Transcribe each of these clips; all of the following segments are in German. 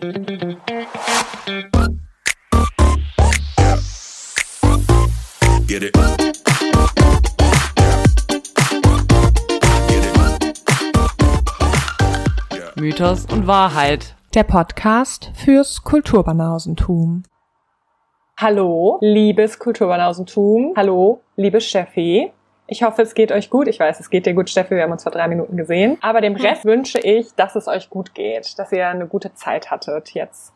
Get it. Mythos und Wahrheit. Der Podcast fürs Kulturbanausentum. Hallo, liebes Kulturbanausentum. Hallo, liebe Steffi. Ich hoffe, es geht euch gut. Ich weiß, es geht dir gut, Steffi. Wir haben uns vor drei Minuten gesehen. Aber dem Rest wünsche ich, dass es euch gut geht, dass ihr eine gute Zeit hattet jetzt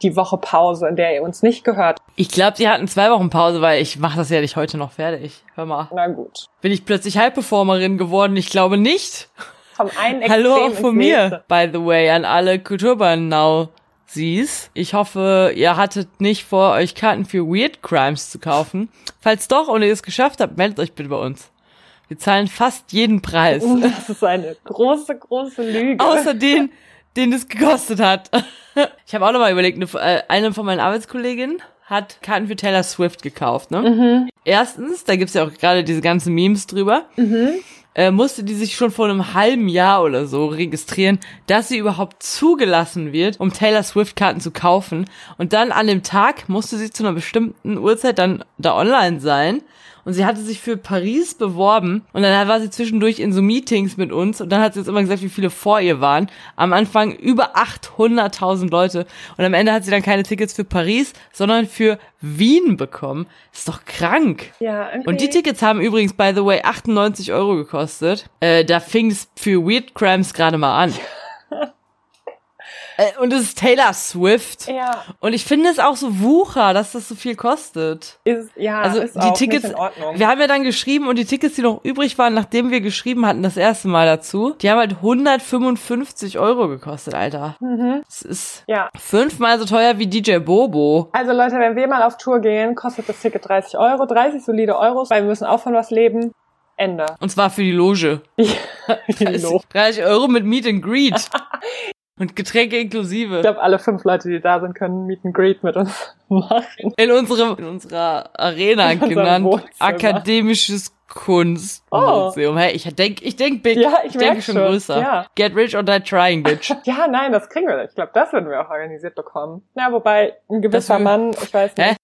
die Woche Pause, in der ihr uns nicht gehört. Ich glaube, sie hatten zwei Wochen Pause, weil ich mache das ja nicht heute noch fertig. Hör mal. Na gut. Bin ich plötzlich Halbperformerin geworden? Ich glaube nicht. Vom einen Extrem Hallo auch von mir, by the way, an alle Kulturbanau. Sies. Ich hoffe, ihr hattet nicht vor, euch Karten für Weird Crimes zu kaufen. Falls doch und ihr es geschafft habt, meldet euch bitte bei uns. Wir zahlen fast jeden Preis. Das ist eine große, große Lüge. Außer den, den es gekostet hat. Ich habe auch noch mal überlegt, eine, äh, eine von meinen Arbeitskolleginnen hat Karten für Taylor Swift gekauft. Ne? Erstens, da gibt's ja auch gerade diese ganzen Memes drüber, äh, musste die sich schon vor einem halben Jahr oder so registrieren, dass sie überhaupt zugelassen wird, um Taylor Swift Karten zu kaufen. Und dann an dem Tag musste sie zu einer bestimmten Uhrzeit dann da online sein. Und sie hatte sich für Paris beworben und dann war sie zwischendurch in so Meetings mit uns und dann hat sie jetzt immer gesagt, wie viele vor ihr waren. Am Anfang über 800.000 Leute und am Ende hat sie dann keine Tickets für Paris, sondern für Wien bekommen. Ist doch krank. ja, irgendwie. Und die Tickets haben übrigens, by the way, 98 Euro gekostet. Äh, da fing es für Weird Crimes gerade mal an. Äh, und es ist Taylor Swift. Ja, Und ich finde es auch so wucher, dass das so viel kostet. ist, ja, Also ist die auch Tickets, nicht in Ordnung. wir haben ja dann geschrieben und die Tickets, die noch übrig waren, nachdem wir geschrieben hatten, das erste Mal dazu, die haben halt 155 Euro gekostet, Alter. Das ist ja. fünfmal so teuer wie DJ Bobo. Also Leute, wenn wir mal auf Tour gehen, kostet das Ticket 30 Euro, 30 solide Euros, weil wir müssen auch von was leben. Ende. Und zwar für die Loge. Hallo. 30 Euro mit Meet and Greet. Und Getränke inklusive. Ich glaube, alle fünf Leute, die da sind, können Meet and Greet mit uns machen. in unserem, in unserer Arena In genannt. Wohnzimmer. Akademisches Kunstmuseum. Hey, ich denk, ich denk big. Oh. Ja, ich ich denke schon schon, größer. ja. Get rich or die trying, bitch. Ja, nein, das kriegen wir. Ich glaube, das würden wir auch organisiert bekommen. Ja, wobei ein gewisser wir- Mann, ich weiß nicht, Hä?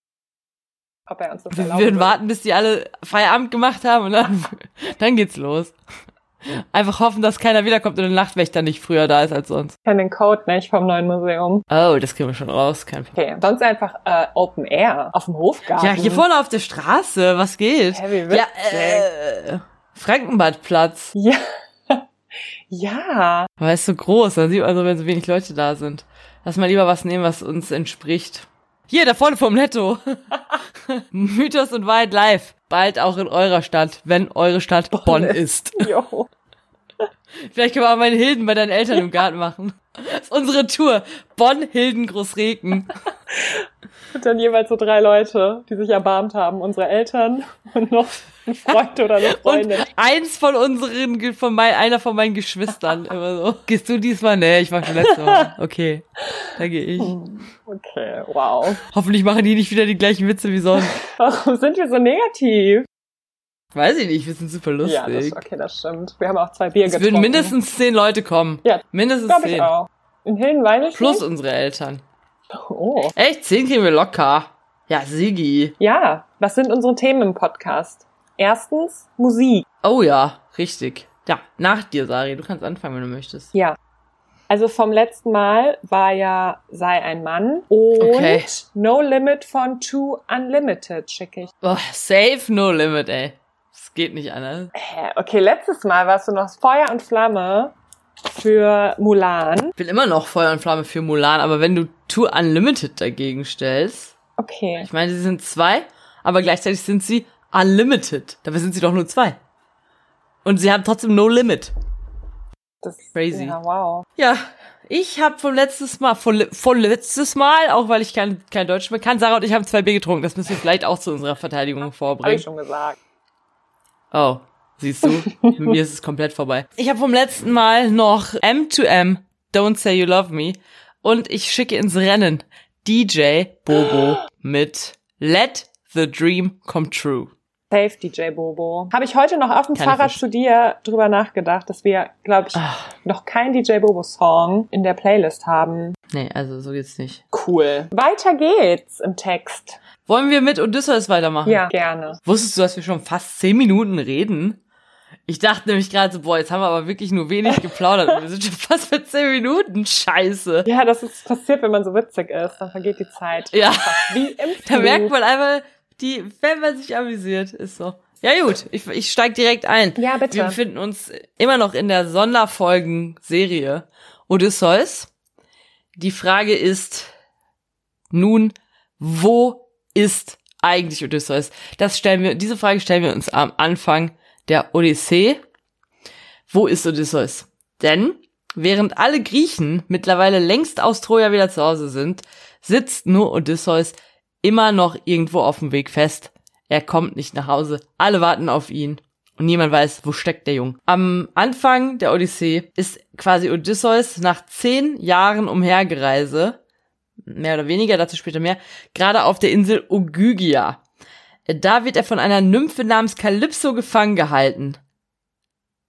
ob er uns das Wir erlauben würden würde. warten, bis die alle Feierabend gemacht haben und dann, dann geht's los. Einfach hoffen, dass keiner wiederkommt und der Nachtwächter nicht früher da ist als sonst. Ich kenne den Code nicht vom neuen Museum. Oh, das kriegen wir schon raus. Kein Problem. Okay, sonst einfach äh, Open Air auf dem Hofgarten. Ja, hier vorne auf der Straße, was geht? Wie ja, äh, Frankenbadplatz. Ja. ja. Aber er ist so groß, dann sieht man so, wenn so wenig Leute da sind. Lass mal lieber was nehmen, was uns entspricht. Hier, da vorne vom Netto. Mythos und Wahrheit live. Bald auch in eurer Stadt, wenn eure Stadt Bonn, ist. Jo. Vielleicht können wir auch mal in Hilden bei deinen Eltern im Garten machen. Das ist unsere Tour. Bonn, Hilden, Großreken. Und dann jeweils so drei Leute, die sich erbarmt haben. Unsere Eltern und noch ein Freund oder eine Und Freundin. eins von unseren, von mein, einer von meinen Geschwistern. Immer so. Gehst du diesmal? Nee, ich war schon letztes Mal. Okay, da gehe ich. Okay, wow. Hoffentlich machen die nicht wieder die gleichen Witze wie sonst. Warum sind wir so negativ? Weiß ich nicht, wir sind super lustig. Ja, das, okay, das stimmt. Wir haben auch zwei Bier es getrunken. würden mindestens zehn Leute kommen. Ja, Mindestens glaube ich zehn. auch. In ich Plus nicht. unsere Eltern. Oh. Echt? Zehn kriegen wir locker. Ja, Sigi. Ja, was sind unsere Themen im Podcast? Erstens Musik. Oh ja, richtig. Ja, nach dir, Sari. Du kannst anfangen, wenn du möchtest. Ja. Also vom letzten Mal war ja Sei ein Mann und Okay. No Limit von Two Unlimited schicke ich. Oh, safe no limit, ey. Geht nicht anders. Okay, letztes Mal warst du noch Feuer und Flamme für Mulan. Ich bin immer noch Feuer und Flamme für Mulan, aber wenn du Too Unlimited dagegen stellst, Okay. ich meine, sie sind zwei, aber gleichzeitig sind sie Unlimited. Dabei sind sie doch nur zwei. Und sie haben trotzdem No Limit. Das, Crazy. Ja, wow. Ja, ich habe vom letztes Mal, von, von letztes Mal, auch weil ich kein, kein Deutsch mehr kann, Sarah und ich haben zwei Bier getrunken. Das müssen wir vielleicht auch zu unserer Verteidigung Habe ich vorbringen. schon gesagt. Oh, siehst du? Mit mir ist es komplett vorbei. Ich habe vom letzten Mal noch M2M, Don't Say You Love Me. Und ich schicke ins Rennen DJ Bobo mit Let the Dream Come True. Safe DJ Bobo. Habe ich heute noch auf dem Fahrrad zu dir drüber nachgedacht, dass wir, glaube ich, Ach, noch keinen DJ Bobo Song in der Playlist haben. nee, also so geht's nicht. Cool. Weiter geht's im Text. Wollen wir mit Odysseus weitermachen? Ja, gerne. Wusstest du, dass wir schon fast zehn Minuten reden? Ich dachte nämlich gerade so, boah, jetzt haben wir aber wirklich nur wenig geplaudert und wir sind schon fast bei zehn Minuten. Scheiße. Ja, das ist passiert, wenn man so witzig ist. Dann vergeht die Zeit. Ja, Wie im da merkt man einfach, die, wenn man sich amüsiert, ist so. Ja gut, ich, ich steig direkt ein. Ja, bitte. Wir befinden uns immer noch in der Sonderfolgen-Serie Odysseus. Die Frage ist nun, wo ist eigentlich Odysseus? Das stellen wir, diese Frage stellen wir uns am Anfang der Odyssee. Wo ist Odysseus? Denn während alle Griechen mittlerweile längst aus Troja wieder zu Hause sind, sitzt nur Odysseus immer noch irgendwo auf dem Weg fest. Er kommt nicht nach Hause. Alle warten auf ihn. Und niemand weiß, wo steckt der Junge. Am Anfang der Odyssee ist quasi Odysseus nach zehn Jahren Umhergereise, mehr oder weniger, dazu später mehr, gerade auf der Insel Ogygia. Da wird er von einer Nymphe namens Kalypso gefangen gehalten.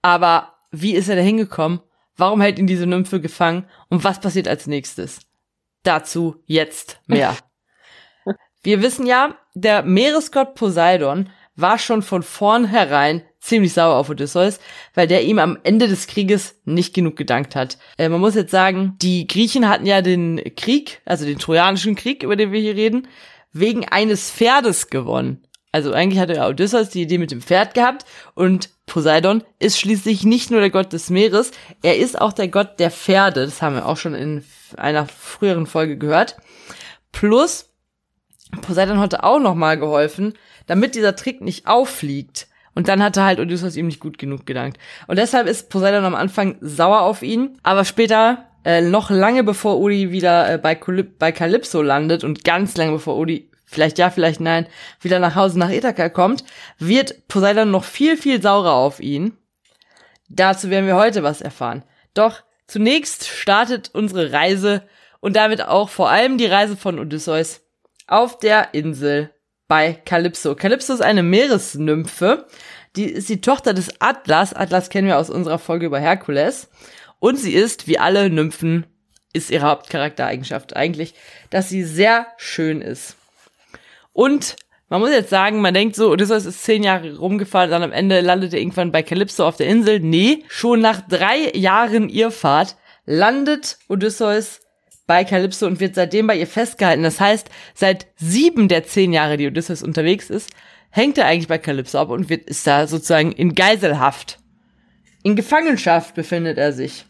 Aber wie ist er da hingekommen? Warum hält ihn diese Nymphe gefangen? Und was passiert als nächstes? Dazu jetzt mehr. Wir wissen ja, der Meeresgott Poseidon war schon von vornherein ziemlich sauer auf Odysseus, weil der ihm am Ende des Krieges nicht genug gedankt hat. Äh, man muss jetzt sagen, die Griechen hatten ja den Krieg, also den Trojanischen Krieg, über den wir hier reden, wegen eines Pferdes gewonnen. Also eigentlich hatte ja Odysseus die Idee mit dem Pferd gehabt und Poseidon ist schließlich nicht nur der Gott des Meeres, er ist auch der Gott der Pferde. Das haben wir auch schon in einer früheren Folge gehört. Plus Poseidon hatte auch noch mal geholfen, damit dieser Trick nicht auffliegt. Und dann hatte halt Odysseus ihm nicht gut genug gedankt. Und deshalb ist Poseidon am Anfang sauer auf ihn, aber später, äh, noch lange bevor Odi wieder äh, bei, Calyp bei Calypso landet und ganz lange bevor Odi, vielleicht ja, vielleicht nein, wieder nach Hause nach Ithaka kommt, wird Poseidon noch viel, viel saurer auf ihn. Dazu werden wir heute was erfahren. Doch zunächst startet unsere Reise und damit auch vor allem die Reise von Odysseus auf der Insel bei Kalypso. Kalypso ist eine Meeresnymphe. Die ist die Tochter des Atlas. Atlas kennen wir aus unserer Folge über Herkules. Und sie ist, wie alle Nymphen, ist ihre Hauptcharaktereigenschaft eigentlich, dass sie sehr schön ist. Und man muss jetzt sagen, man denkt so, Odysseus ist zehn Jahre rumgefahren, dann am Ende landet er irgendwann bei Kalypso auf der Insel. Nee, schon nach drei Jahren Irrfahrt landet Odysseus bei Kalypso und wird seitdem bei ihr festgehalten. Das heißt, seit sieben der zehn Jahre, die Odysseus unterwegs ist, hängt er eigentlich bei Kalypso ab und wird, ist da sozusagen in Geiselhaft. In Gefangenschaft befindet er sich.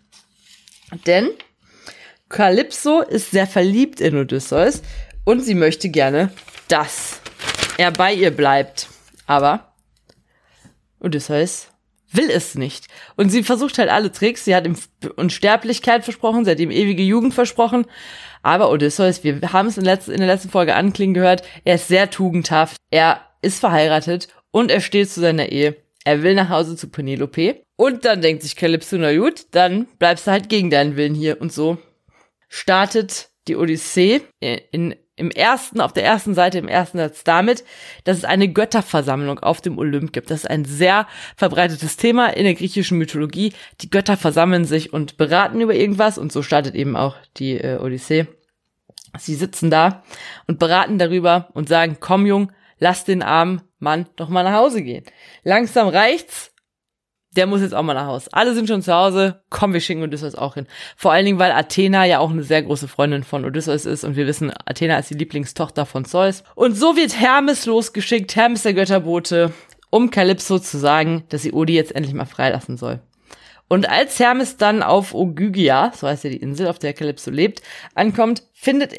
Denn Kalypso ist sehr verliebt in Odysseus und sie möchte gerne, dass er bei ihr bleibt. Aber Odysseus will es nicht. Und sie versucht halt alle Tricks. Sie hat ihm Unsterblichkeit versprochen, sie hat ihm ewige Jugend versprochen. Aber Odysseus, wir haben es in, letz in der letzten Folge anklingen gehört, er ist sehr tugendhaft, er ist verheiratet und er steht zu seiner Ehe. Er will nach Hause zu Penelope. Und dann denkt sich Calypso, na gut, dann bleibst du halt gegen deinen Willen hier. Und so startet die Odyssee in, im ersten, auf der ersten Seite, im ersten Satz damit, dass es eine Götterversammlung auf dem Olymp gibt. Das ist ein sehr verbreitetes Thema in der griechischen Mythologie. Die Götter versammeln sich und beraten über irgendwas und so startet eben auch die äh, Odyssee. Sie sitzen da und beraten darüber und sagen, komm Jung, lass den armen Mann doch mal nach Hause gehen. Langsam reicht's. Der muss jetzt auch mal nach Hause. Alle sind schon zu Hause. Komm, wir schicken Odysseus auch hin. Vor allen Dingen, weil Athena ja auch eine sehr große Freundin von Odysseus ist und wir wissen, Athena ist die Lieblingstochter von Zeus. Und so wird Hermes losgeschickt, Hermes der Götterbote, um Kalypso zu sagen, dass sie Odi jetzt endlich mal freilassen soll. Und als Hermes dann auf Ogygia, so heißt ja die Insel, auf der Kalypso lebt, ankommt, findet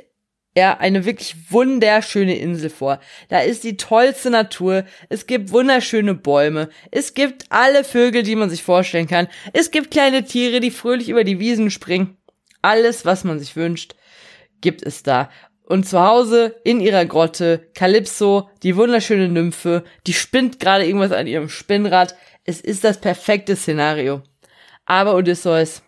er eine wirklich wunderschöne Insel vor. Da ist die tollste Natur, es gibt wunderschöne Bäume, es gibt alle Vögel, die man sich vorstellen kann, es gibt kleine Tiere, die fröhlich über die Wiesen springen. Alles, was man sich wünscht, gibt es da. Und zu Hause in ihrer Grotte, Kalypso, die wunderschöne Nymphe, die spinnt gerade irgendwas an ihrem Spinnrad. Es ist das perfekte Szenario. Aber Odysseus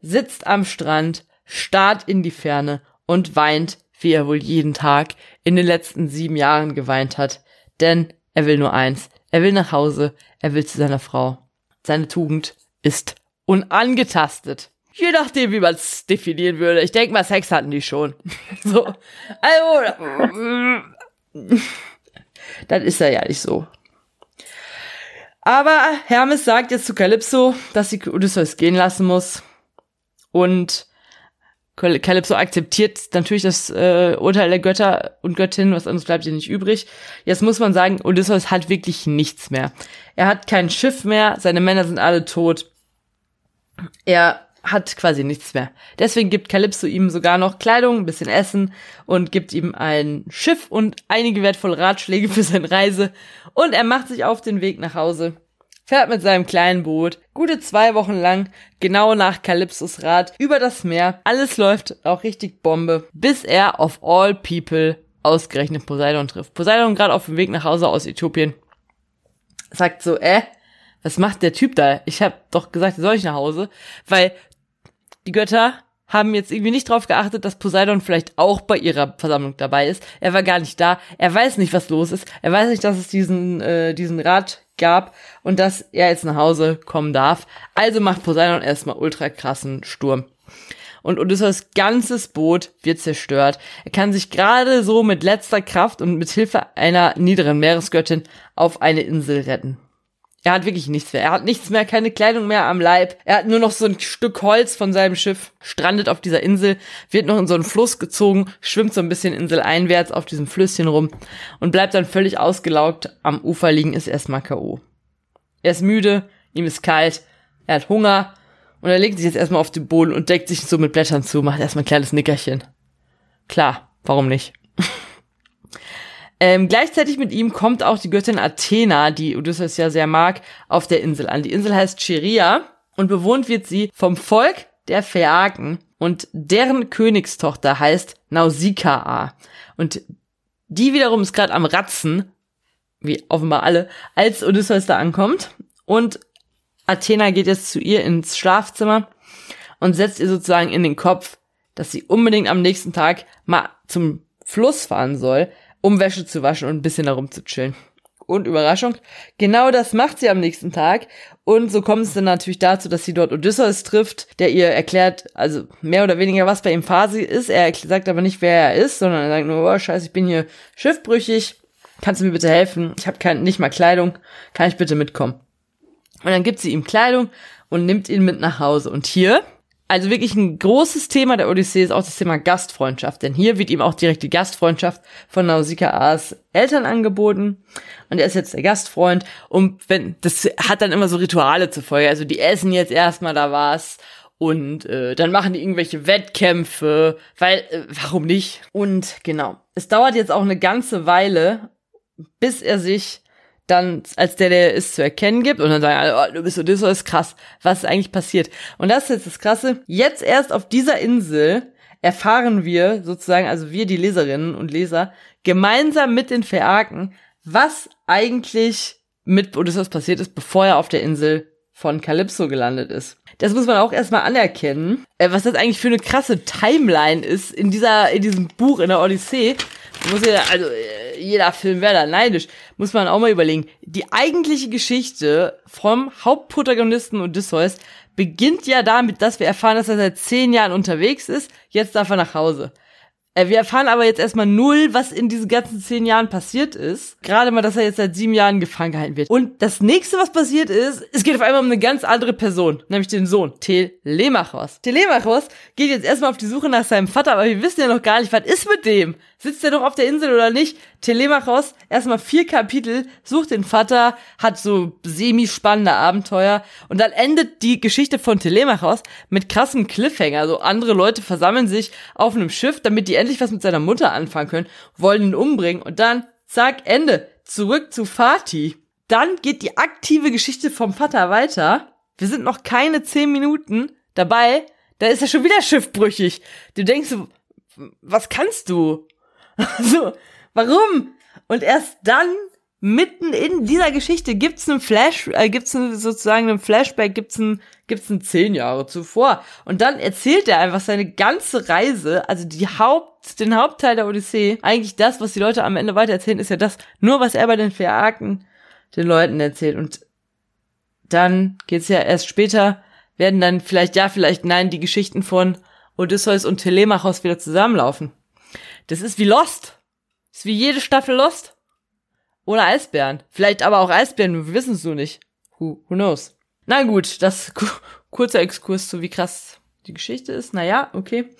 sitzt am Strand, starrt in die Ferne und weint, wie er wohl jeden Tag in den letzten sieben Jahren geweint hat. Denn er will nur eins. Er will nach Hause, er will zu seiner Frau. Seine Tugend ist unangetastet. Je nachdem, wie man es definieren würde. Ich denke mal, Sex hatten die schon. so. Also, das ist ja ja nicht so. Aber Hermes sagt jetzt zu Calypso, dass sie Odysseus gehen lassen muss. Und Calypso akzeptiert natürlich das äh, Urteil der Götter und Göttinnen, was anderes bleibt ihr nicht übrig. Jetzt muss man sagen, Odysseus hat wirklich nichts mehr. Er hat kein Schiff mehr, seine Männer sind alle tot. Er hat quasi nichts mehr. Deswegen gibt Calypso ihm sogar noch Kleidung, ein bisschen Essen und gibt ihm ein Schiff und einige wertvolle Ratschläge für seine Reise. Und er macht sich auf den Weg nach Hause, fährt mit seinem kleinen Boot gute zwei Wochen lang genau nach Calypsos Rat über das Meer. Alles läuft auch richtig Bombe, bis er of all people ausgerechnet Poseidon trifft. Poseidon gerade auf dem Weg nach Hause aus Äthiopien sagt so, äh, was macht der Typ da? Ich hab doch gesagt, soll ich nach Hause, weil die Götter haben jetzt irgendwie nicht darauf geachtet, dass Poseidon vielleicht auch bei ihrer Versammlung dabei ist. Er war gar nicht da. Er weiß nicht, was los ist. Er weiß nicht, dass es diesen, äh, diesen Rat gab und dass er jetzt nach Hause kommen darf. Also macht Poseidon erstmal ultra krassen Sturm. Und Odysseus ganzes Boot wird zerstört. Er kann sich gerade so mit letzter Kraft und mit Hilfe einer niederen Meeresgöttin auf eine Insel retten. Er hat wirklich nichts mehr. Er hat nichts mehr, keine Kleidung mehr am Leib. Er hat nur noch so ein Stück Holz von seinem Schiff, strandet auf dieser Insel, wird noch in so einen Fluss gezogen, schwimmt so ein bisschen inseleinwärts auf diesem Flüsschen rum und bleibt dann völlig ausgelaugt am Ufer liegen, ist erstmal K.O. Er ist müde, ihm ist kalt, er hat Hunger und er legt sich jetzt erstmal auf den Boden und deckt sich so mit Blättern zu, macht erstmal ein kleines Nickerchen. Klar, warum nicht? Ähm, gleichzeitig mit ihm kommt auch die Göttin Athena, die Odysseus ja sehr mag, auf der Insel an. Die Insel heißt Cheria und bewohnt wird sie vom Volk der Phäaken und deren Königstochter heißt Nausikaa. Und die wiederum ist gerade am Ratzen, wie offenbar alle, als Odysseus da ankommt. Und Athena geht jetzt zu ihr ins Schlafzimmer und setzt ihr sozusagen in den Kopf, dass sie unbedingt am nächsten Tag mal zum Fluss fahren soll, um Wäsche zu waschen und ein bisschen herum zu chillen. Und Überraschung, genau das macht sie am nächsten Tag. Und so kommt es dann natürlich dazu, dass sie dort Odysseus trifft, der ihr erklärt, also mehr oder weniger, was bei ihm Phase ist. Er sagt aber nicht, wer er ist, sondern er sagt nur, oh scheiße, ich bin hier schiffbrüchig. Kannst du mir bitte helfen? Ich habe kein, nicht mal Kleidung. Kann ich bitte mitkommen? Und dann gibt sie ihm Kleidung und nimmt ihn mit nach Hause. Und hier also wirklich ein großes Thema der Odyssee ist auch das Thema Gastfreundschaft, denn hier wird ihm auch direkt die Gastfreundschaft von Nausikaas Eltern angeboten. Und er ist jetzt der Gastfreund. Und wenn das hat dann immer so Rituale zur Folge, also die essen jetzt erstmal da was und äh, dann machen die irgendwelche Wettkämpfe, weil äh, warum nicht? Und genau, es dauert jetzt auch eine ganze Weile, bis er sich dann als der, der es zu erkennen gibt und dann sagen alle, oh, du bist Odysseus, krass, was ist eigentlich passiert? Und das ist jetzt das Krasse, jetzt erst auf dieser Insel erfahren wir sozusagen, also wir, die Leserinnen und Leser, gemeinsam mit den Phäaken, was eigentlich mit Odysseus passiert ist, bevor er auf der Insel von Calypso gelandet ist. Das muss man auch erstmal anerkennen, äh, was das eigentlich für eine krasse Timeline ist in dieser, in diesem Buch, in der Odyssee. Muss ja, also, äh, jeder Film wäre da neidisch. Muss man auch mal überlegen. Die eigentliche Geschichte vom Hauptprotagonisten Odysseus beginnt ja damit, dass wir erfahren, dass er seit zehn Jahren unterwegs ist. Jetzt darf er nach Hause. Äh, wir erfahren aber jetzt erstmal null, was in diesen ganzen zehn Jahren passiert ist. Gerade mal, dass er jetzt seit sieben Jahren gefangen gehalten wird. Und das nächste, was passiert ist, es geht auf einmal um eine ganz andere Person, nämlich den Sohn, Telemachos. Telemachos geht jetzt erstmal auf die Suche nach seinem Vater, aber wir wissen ja noch gar nicht, was ist mit dem? Sitzt er noch auf der Insel oder nicht? Telemachos, erstmal vier Kapitel, sucht den Vater, hat so semi-spannende Abenteuer und dann endet die Geschichte von Telemachos mit krassem Cliffhanger. Also andere Leute versammeln sich auf einem Schiff, damit die endlich was mit seiner Mutter anfangen können, wollen ihn umbringen und dann, zack, Ende. Zurück zu Fatih. Dann geht die aktive Geschichte vom Vater weiter. Wir sind noch keine zehn Minuten dabei. Da ist er schon wieder schiffbrüchig. Du denkst, was kannst du? so, warum? Und erst dann, mitten in dieser Geschichte, gibt's einen Flash, äh, gibt's sozusagen einen Flashback, gibt's einen, gibt's einen zehn Jahre zuvor. Und dann erzählt er einfach seine ganze Reise, also die Haupt, den Hauptteil der Odyssee. Eigentlich das, was die Leute am Ende weitererzählen, ist ja das, nur was er bei den Phäaken den Leuten erzählt. Und dann geht's ja erst später, werden dann vielleicht ja, vielleicht nein, die Geschichten von Odysseus und Telemachos wieder zusammenlaufen. Das ist wie Lost. Das ist wie jede Staffel Lost. Ohne Eisbären. Vielleicht aber auch Eisbären, wir wissen es nur nicht. Who, who knows? Na gut, das kurzer Exkurs zu wie krass die Geschichte ist. Naja, okay.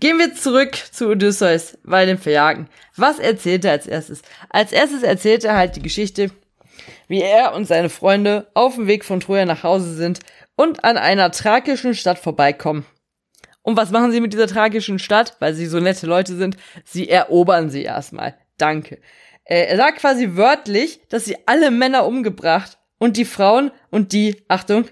Gehen wir zurück zu Odysseus bei dem Verjagen. Was erzählt er als erstes? Als erstes erzählt er halt die Geschichte, wie er und seine Freunde auf dem Weg von Troja nach Hause sind und an einer thrakischen Stadt vorbeikommen. Und was machen sie mit dieser tragischen Stadt? Weil sie so nette Leute sind. Sie erobern sie erstmal. Danke. Äh, er sagt quasi wörtlich, dass sie alle Männer umgebracht und die Frauen und die, Achtung,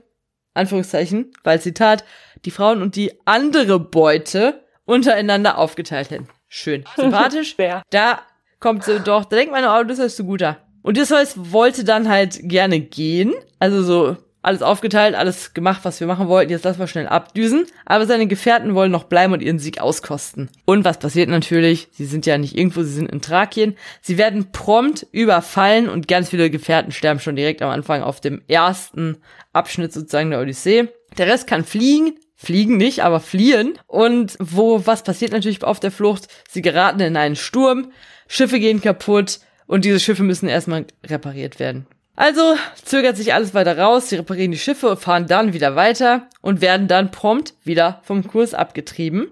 Anführungszeichen, weil Zitat, die Frauen und die andere Beute untereinander aufgeteilt hätten. Schön. Sympathisch. da kommt sie doch, da denkt man, oh, das ist so guter. Und Odysseus wollte dann halt gerne gehen, also so alles aufgeteilt, alles gemacht, was wir machen wollten. Jetzt lassen wir schnell abdüsen. Aber seine Gefährten wollen noch bleiben und ihren Sieg auskosten. Und was passiert natürlich? Sie sind ja nicht irgendwo, sie sind in Thrakien. Sie werden prompt überfallen und ganz viele Gefährten sterben schon direkt am Anfang auf dem ersten Abschnitt sozusagen der Odyssee. Der Rest kann fliegen, fliegen nicht, aber fliehen. Und wo, was passiert natürlich auf der Flucht? Sie geraten in einen Sturm, Schiffe gehen kaputt und diese Schiffe müssen erstmal repariert werden. Also zögert sich alles weiter raus, sie reparieren die Schiffe, fahren dann wieder weiter und werden dann prompt wieder vom Kurs abgetrieben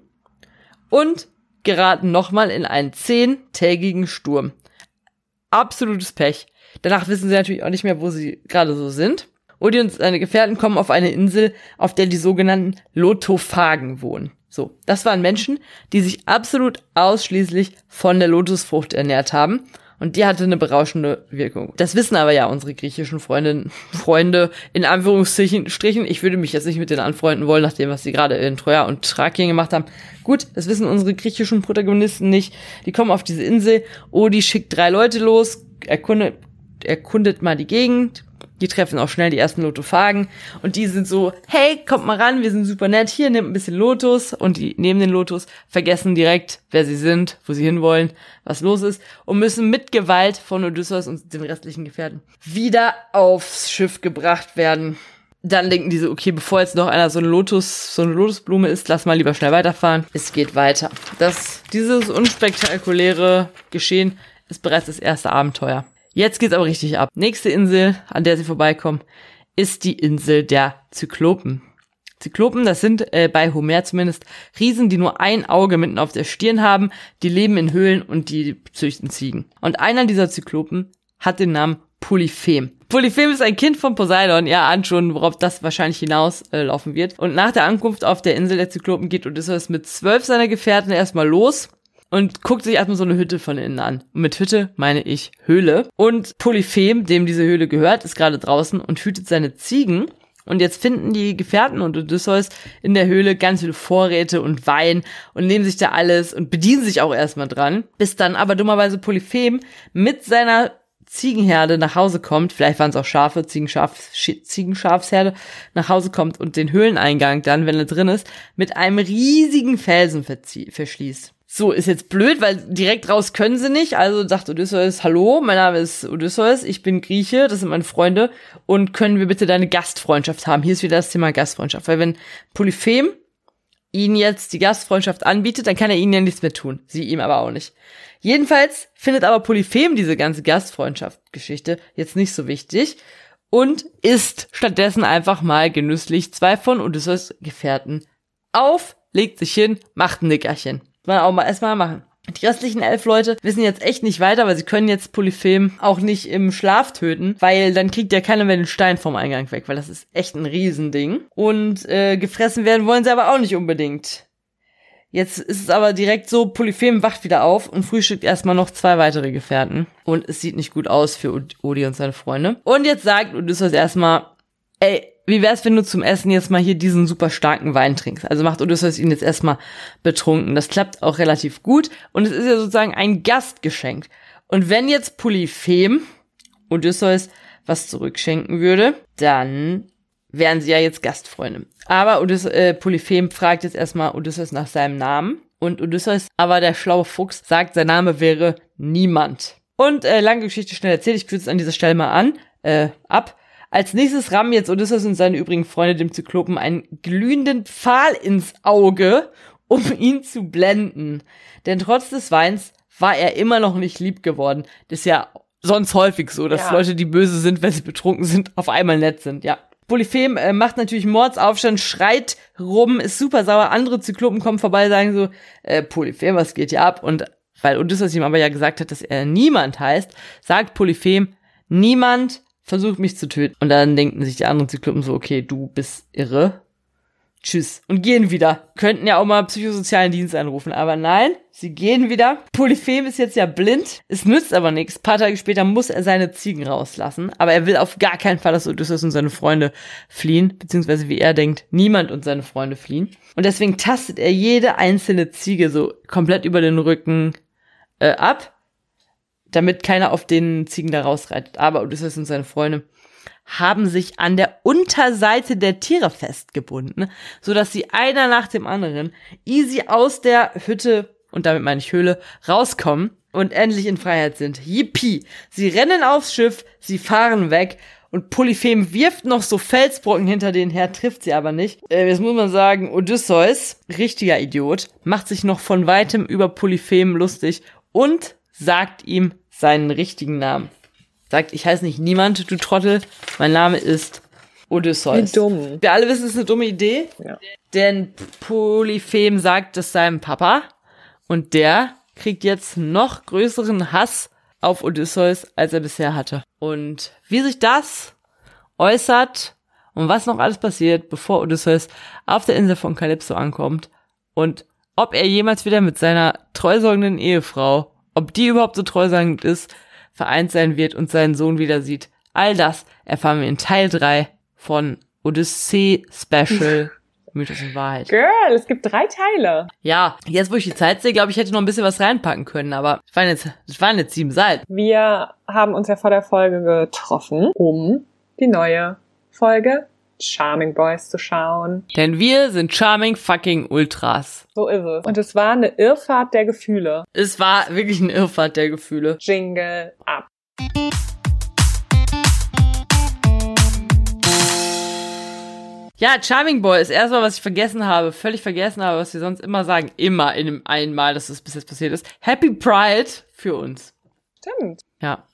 und geraten nochmal in einen zehntägigen Sturm. Absolutes Pech. Danach wissen sie natürlich auch nicht mehr, wo sie gerade so sind. Odi und seine Gefährten kommen auf eine Insel, auf der die sogenannten Lotophagen wohnen. So, das waren Menschen, die sich absolut ausschließlich von der Lotusfrucht ernährt haben und die hatte eine berauschende Wirkung. Das wissen aber ja unsere griechischen Freundinnen, Freunde in Anführungsstrichen. Ich würde mich jetzt nicht mit denen anfreunden wollen, nach dem, was sie gerade in Troja und Thrakien gemacht haben. Gut, das wissen unsere griechischen Protagonisten nicht. Die kommen auf diese Insel. Die schickt drei Leute los, erkundet, erkundet mal die Gegend, die treffen auch schnell die ersten Lotophagen und die sind so, hey, kommt mal ran, wir sind super nett, hier, nimmt ein bisschen Lotus und die nehmen den Lotus, vergessen direkt, wer sie sind, wo sie hinwollen, was los ist und müssen mit Gewalt von Odysseus und den restlichen Gefährten wieder aufs Schiff gebracht werden. Dann denken diese, okay, bevor jetzt noch einer so eine Lotus, so eine Lotusblume ist, lass mal lieber schnell weiterfahren. Es geht weiter. Das, dieses unspektakuläre Geschehen ist bereits das erste Abenteuer. Jetzt geht's aber richtig ab. Nächste Insel, an der sie vorbeikommen, ist die Insel der Zyklopen. Zyklopen, das sind äh, bei Homer zumindest Riesen, die nur ein Auge mitten auf der Stirn haben, die leben in Höhlen und die züchten Ziegen. Und einer dieser Zyklopen hat den Namen Polyphem. Polyphem ist ein Kind von Poseidon, ja, ahnt schon, worauf das wahrscheinlich hinauslaufen äh, wird. Und nach der Ankunft auf der Insel der Zyklopen geht Odysseus mit zwölf seiner Gefährten erstmal los und guckt sich erstmal so eine Hütte von innen an. Und mit Hütte meine ich Höhle. Und Polyphem, dem diese Höhle gehört, ist gerade draußen und hütet seine Ziegen. Und jetzt finden die Gefährten und Odysseus in der Höhle ganz viele Vorräte und Wein und nehmen sich da alles und bedienen sich auch erstmal dran. Bis dann aber dummerweise Polyphem mit seiner Ziegenherde nach Hause kommt, vielleicht waren es auch Schafe, Ziegenschaf, Ziegenschafsherde, nach Hause kommt und den Höhleneingang dann, wenn er drin ist, mit einem riesigen Felsen verschließt. So, ist jetzt blöd, weil direkt raus können sie nicht. Also sagt Odysseus, hallo, mein Name ist Odysseus, ich bin Grieche, das sind meine Freunde. Und können wir bitte deine Gastfreundschaft haben? Hier ist wieder das Thema Gastfreundschaft. Weil wenn Polyphem ihnen jetzt die Gastfreundschaft anbietet, dann kann er ihnen ja nichts mehr tun. Sie ihm aber auch nicht. Jedenfalls findet aber Polyphem diese ganze Gastfreundschaft-Geschichte jetzt nicht so wichtig und isst stattdessen einfach mal genüsslich zwei von Odysseus Gefährten auf, legt sich hin, macht ein Nickerchen man auch mal erstmal machen. Die restlichen elf Leute wissen jetzt echt nicht weiter, weil sie können jetzt Polyphem auch nicht im Schlaf töten, weil dann kriegt ja keiner mehr den Stein vom Eingang weg, weil das ist echt ein Riesending. Und äh, gefressen werden wollen sie aber auch nicht unbedingt. Jetzt ist es aber direkt so, Polyphem wacht wieder auf und frühstückt erstmal noch zwei weitere Gefährten. Und es sieht nicht gut aus für Odi und seine Freunde. Und jetzt sagt Odysseus erstmal, ey, wie wär's, wenn du zum Essen jetzt mal hier diesen super starken Wein trinkst? Also macht Odysseus ihn jetzt erstmal betrunken. Das klappt auch relativ gut und es ist ja sozusagen ein Gastgeschenk. Und wenn jetzt Polyphem Odysseus was zurückschenken würde, dann wären sie ja jetzt Gastfreunde. Aber Odysseus, äh, Polyphem fragt jetzt erstmal Odysseus nach seinem Namen und Odysseus, aber der schlaue Fuchs, sagt, sein Name wäre niemand. Und äh, lange Geschichte schnell erzählt, ich kürze es an dieser Stelle mal an. äh, ab. Als nächstes rammen jetzt Odysseus und seine übrigen Freunde dem Zyklopen einen glühenden Pfahl ins Auge, um ihn zu blenden. Denn trotz des Weins war er immer noch nicht lieb geworden. Das ist ja sonst häufig so, dass ja. Leute, die böse sind, wenn sie betrunken sind, auf einmal nett sind, ja. Polyphem äh, macht natürlich Mordsaufstand, schreit rum, ist super sauer. Andere Zyklopen kommen vorbei, sagen so, äh, Polyphem, was geht hier ab? Und weil Odysseus ihm aber ja gesagt hat, dass er niemand heißt, sagt Polyphem, niemand versucht mich zu töten. Und dann denken sich die anderen Zyklopen so, okay, du bist irre. Tschüss. Und gehen wieder. Könnten ja auch mal psychosozialen Dienst anrufen, aber nein, sie gehen wieder. Polyphem ist jetzt ja blind. Es nützt aber nichts. Ein paar Tage später muss er seine Ziegen rauslassen. Aber er will auf gar keinen Fall, dass Odysseus und seine Freunde fliehen. Beziehungsweise, wie er denkt, niemand und seine Freunde fliehen. Und deswegen tastet er jede einzelne Ziege so komplett über den Rücken äh, ab. Damit keiner auf den Ziegen da rausreitet. Aber Odysseus und seine Freunde haben sich an der Unterseite der Tiere festgebunden, so dass sie einer nach dem anderen easy aus der Hütte, und damit meine ich Höhle, rauskommen und endlich in Freiheit sind. Yippie! Sie rennen aufs Schiff, sie fahren weg und Polyphem wirft noch so Felsbrocken hinter denen her, trifft sie aber nicht. Äh, jetzt muss man sagen, Odysseus, richtiger Idiot, macht sich noch von weitem über Polyphem lustig und sagt ihm seinen richtigen Namen sagt, ich heiße nicht niemand, du Trottel, mein Name ist Odysseus. Wie dumm. Wir alle wissen, es ist eine dumme Idee. Ja. Denn Polyphem sagt es seinem Papa und der kriegt jetzt noch größeren Hass auf Odysseus, als er bisher hatte. Und wie sich das äußert und was noch alles passiert, bevor Odysseus auf der Insel von Kalypso ankommt und ob er jemals wieder mit seiner treusorgenden Ehefrau, ob die überhaupt so treusorgend ist, vereint sein wird und seinen Sohn wieder sieht. All das erfahren wir in Teil 3 von Odyssey Special Mythos und Wahrheit. Girl, es gibt drei Teile. Ja, jetzt wo ich die Zeit sehe, glaube ich, hätte noch ein bisschen was reinpacken können, aber es waren jetzt, es waren jetzt sieben Seiten. Wir haben uns ja vor der Folge getroffen, um die neue Folge Charming Boys zu schauen. Denn wir sind Charming fucking Ultras. So ist es. Und es war eine Irrfahrt der Gefühle. Es war wirklich eine Irrfahrt der Gefühle. Jingle ab. Ja, Charming Boys. Erstmal, was ich vergessen habe, völlig vergessen habe, was wir sonst immer sagen. Immer in dem einen Mal, dass das bis jetzt passiert ist. Happy Pride für uns. Stimmt. Ja.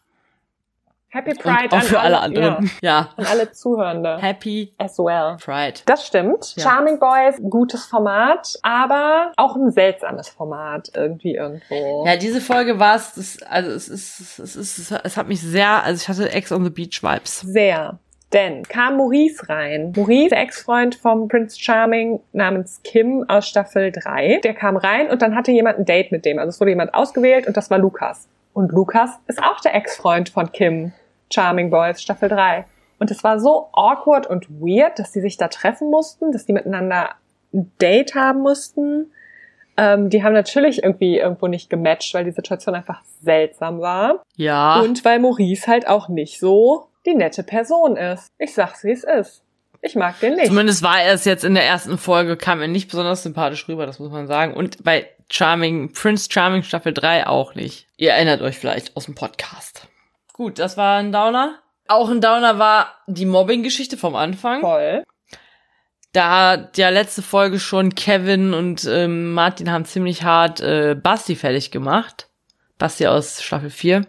Happy Pride auch für alle, alle anderen. Ja. ja. Und alle Zuhörende. Happy as well. Pride. Das stimmt. Ja. Charming Boys, gutes Format, aber auch ein seltsames Format irgendwie irgendwo. Ja, diese Folge war es, also es ist, es ist, es hat mich sehr, also ich hatte Ex on the Beach Vibes. Sehr. Denn kam Maurice rein. Maurice, der Ex-Freund vom Prince Charming namens Kim aus Staffel 3. Der kam rein und dann hatte jemand ein Date mit dem. Also es wurde jemand ausgewählt und das war Lukas. Und Lukas ist auch der Ex-Freund von Kim. Charming Boys Staffel 3. Und es war so awkward und weird, dass die sich da treffen mussten, dass die miteinander ein Date haben mussten. Ähm, die haben natürlich irgendwie irgendwo nicht gematcht, weil die Situation einfach seltsam war. Ja. Und weil Maurice halt auch nicht so die nette Person ist. Ich sag's, wie es ist. Ich mag den nicht. Zumindest war er es jetzt in der ersten Folge, kam er nicht besonders sympathisch rüber, das muss man sagen. Und bei Charming, Prince Charming Staffel 3 auch nicht. Ihr erinnert euch vielleicht aus dem Podcast. Gut, das war ein Downer. Auch ein Downer war die Mobbing-Geschichte vom Anfang. Voll. Da hat ja letzte Folge schon Kevin und ähm, Martin haben ziemlich hart äh, Basti fertig gemacht. Basti aus Staffel 4,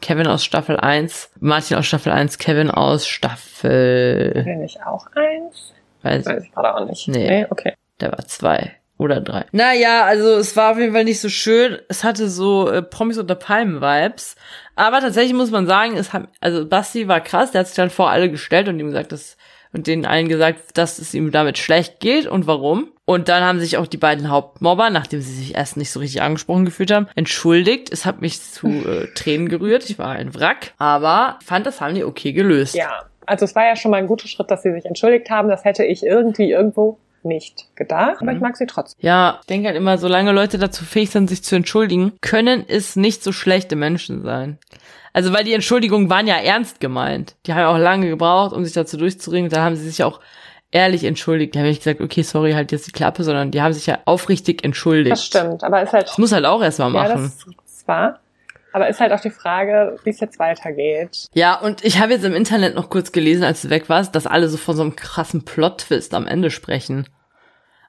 Kevin aus Staffel 1, Martin aus Staffel 1, Kevin aus Staffel... Bin ich auch eins? Weiß, Weiß ich gerade auch nicht. Nee. nee. Okay. Der war zwei. Oder drei. Naja, also es war auf jeden Fall nicht so schön. Es hatte so äh, Promis unter Palmen-Vibes. Aber tatsächlich muss man sagen, es hat, also Basti war krass, der hat sich dann vor alle gestellt und ihm gesagt, dass, und denen allen gesagt, dass es ihm damit schlecht geht und warum. Und dann haben sich auch die beiden Hauptmobber, nachdem sie sich erst nicht so richtig angesprochen gefühlt haben, entschuldigt. Es hat mich zu äh, Tränen gerührt. Ich war ein Wrack. Aber fand, das haben die okay gelöst. Ja, also es war ja schon mal ein guter Schritt, dass sie sich entschuldigt haben. Das hätte ich irgendwie irgendwo nicht gedacht, aber ich mag sie trotzdem. Ja, ich denke halt immer, solange Leute dazu fähig sind, sich zu entschuldigen, können es nicht so schlechte Menschen sein. Also, weil die Entschuldigungen waren ja ernst gemeint. Die haben ja auch lange gebraucht, um sich dazu durchzuringen. Da haben sie sich auch ehrlich entschuldigt. Die haben nicht gesagt, okay, sorry, halt jetzt die Klappe, sondern die haben sich ja aufrichtig entschuldigt. Das stimmt, aber ist halt. Das muss halt auch erstmal machen. Ja, das, das war. Aber ist halt auch die Frage, wie es jetzt weitergeht. Ja, und ich habe jetzt im Internet noch kurz gelesen, als du weg warst, dass alle so von so einem krassen Plot-Twist am Ende sprechen.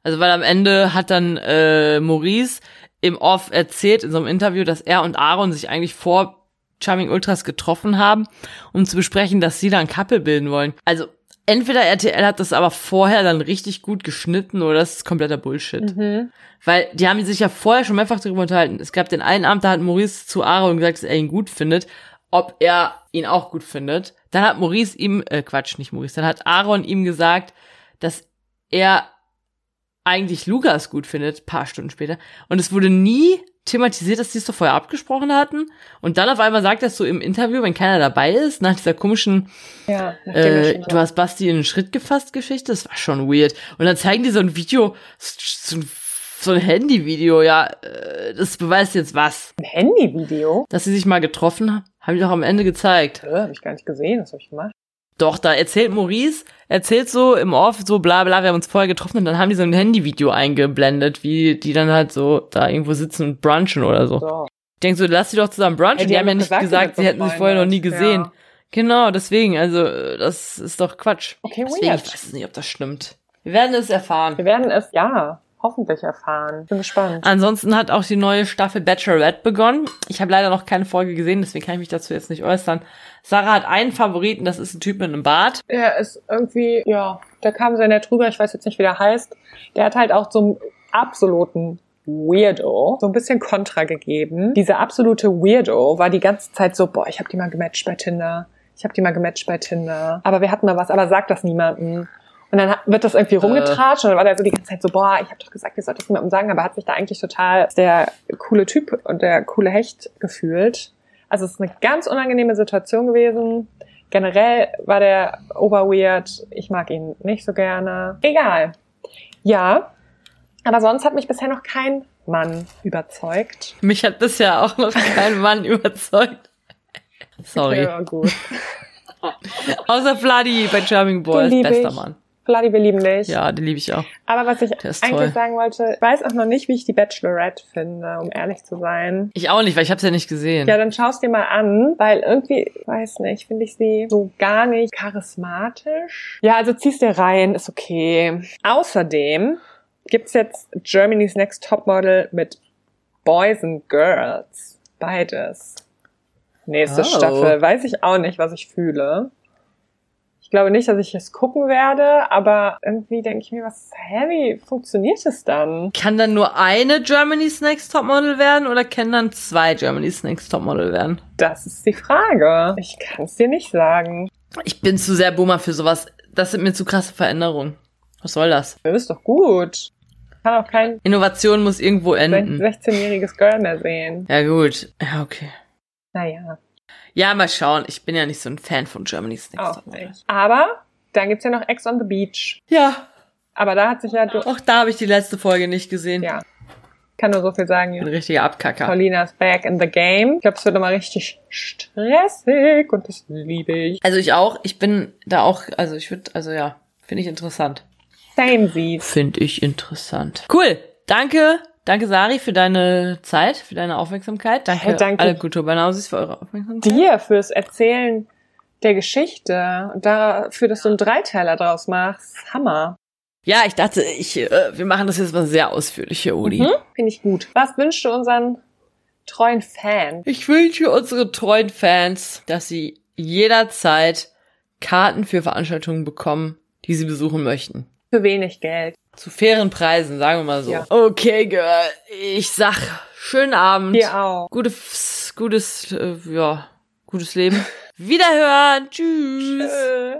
Also weil am Ende hat dann äh, Maurice im Off erzählt in so einem Interview, dass er und Aaron sich eigentlich vor Charming Ultras getroffen haben, um zu besprechen, dass sie da ein Couple bilden wollen. Also entweder RTL hat das aber vorher dann richtig gut geschnitten oder das ist kompletter Bullshit. Mhm. Weil die haben sich ja vorher schon mehrfach darüber unterhalten. Es gab den einen Abend, da hat Maurice zu Aaron gesagt, dass er ihn gut findet, ob er ihn auch gut findet. Dann hat Maurice ihm, äh, Quatsch, nicht Maurice, dann hat Aaron ihm gesagt, dass er eigentlich Lukas gut findet, paar Stunden später. Und es wurde nie thematisiert, dass die es doch vorher abgesprochen hatten. Und dann auf einmal sagt er so im Interview, wenn keiner dabei ist, nach dieser komischen, Ja, äh, du hast Basti in den Schritt gefasst Geschichte, das war schon weird. Und dann zeigen die so ein Video, so ein, so ein Handyvideo, ja, äh, das beweist jetzt was. ein Handyvideo. Dass sie sich mal getroffen haben, haben die doch am Ende gezeigt. Äh, hab ich gar nicht gesehen, was habe ich gemacht? Doch, da erzählt Maurice, erzählt so im Off, so bla bla, wir haben uns vorher getroffen und dann haben die so ein Handyvideo eingeblendet, wie die dann halt so da irgendwo sitzen und brunchen oder so. So. Ich denk so, lass die doch zusammen brunchen. Ja, die, die haben ja nicht gesagt, gesagt, sie hätten sich vorher noch nie gesehen. Ja. Genau, deswegen, also das ist doch Quatsch. Okay, Deswegen, weird. ich weiß nicht, ob das stimmt. Wir werden es erfahren. Wir werden es, ja, hoffentlich erfahren. Bin gespannt. Ansonsten hat auch die neue Staffel Bachelorette begonnen. Ich habe leider noch keine Folge gesehen, deswegen kann ich mich dazu jetzt nicht äußern. Sarah hat einen Favoriten, das ist ein Typ mit einem Bart. Er ist irgendwie, ja, der kam sehr nett rüber, ich weiß jetzt nicht, wie der heißt. Der hat halt auch so einen absoluten Weirdo so ein bisschen Kontra gegeben. Dieser absolute Weirdo war die ganze Zeit so, boah, ich habe die mal gematcht bei Tinder. Ich habe die mal gematcht bei Tinder. Aber wir hatten mal was, aber sag das niemandem. Und dann wird das irgendwie rumgetratscht und dann war der so die ganze Zeit so, boah, ich habe doch gesagt, ihr sollt das niemandem sagen, aber hat sich da eigentlich total der coole Typ und der coole Hecht gefühlt. Also es ist eine ganz unangenehme Situation gewesen. Generell war der oberweird. Ich mag ihn nicht so gerne. Egal. Ja. Aber sonst hat mich bisher noch kein Mann überzeugt. Mich hat bisher auch noch kein Mann überzeugt. Sorry. Ja, gut. Außer Vladi bei Charming Boys, bester ich. Mann. Vladi, wir lieben dich. Ja, den liebe ich auch. Aber was ich eigentlich toll. sagen wollte, ich weiß auch noch nicht, wie ich die Bachelorette finde, um ehrlich zu sein. Ich auch nicht, weil ich habe ja nicht gesehen. Ja, dann schaust dir mal an, weil irgendwie, weiß nicht, finde ich sie so gar nicht charismatisch. Ja, also ziehst dir rein, ist okay. Außerdem gibt's jetzt Germany's Next Topmodel mit Boys and Girls. Beides. Nächste Oh. Staffel. Weiß ich auch nicht, was ich fühle. Ich glaube nicht, dass ich es gucken werde, aber irgendwie denke ich mir, was, hä, wie funktioniert es dann? Kann dann nur eine Germany's Next Topmodel werden oder können dann zwei Germany's Next Topmodel werden? Das ist die Frage. Ich kann es dir nicht sagen. Ich bin zu sehr Boomer für sowas. Das sind mir zu krasse Veränderungen. Was soll das? Das ist doch gut. Kann auch kein Innovation muss irgendwo enden. 16-jähriges Girl mehr sehen. Ja, gut. Ja, okay. Naja, Ja, mal schauen. Ich bin ja nicht so ein Fan von Germany's Next auch Topmodel. nicht. Aber dann gibt's ja noch Ex on the Beach. Ja, Aber da hat sich ja, auch da habe ich die letzte Folge nicht gesehen. ja, kann nur so viel sagen. Ein richtiger Abkacker. Paulina's back in the game. Ich glaube, es wird nochmal richtig stressig und das liebe ich. Also ich auch. Ich bin da auch, also ich würde, also ja, finde ich interessant. Same sie. Finde ich interessant. Cool. Danke. Danke, Sari, für deine Zeit, für deine Aufmerksamkeit. Danke, Ja, danke. alle Kulturbanausis für eure Aufmerksamkeit. Dir fürs Erzählen der Geschichte und dafür, dass du einen Dreiteiler draus machst. Hammer. Ja, ich dachte, ich, äh, wir machen das jetzt mal sehr ausführlich hier, Uli. Mhm. Finde ich gut. Was wünschst du unseren treuen Fans? Ich wünsche unsere treuen Fans, dass sie jederzeit Karten für Veranstaltungen bekommen, die sie besuchen möchten. Für wenig Geld. Zu fairen Preisen, sagen wir mal so. Ja. Okay, Girl. Ich sag, schönen Abend. Dir auch. Gutes, gutes, äh, ja, gutes Leben. Wiederhören. Tschüss. Äh.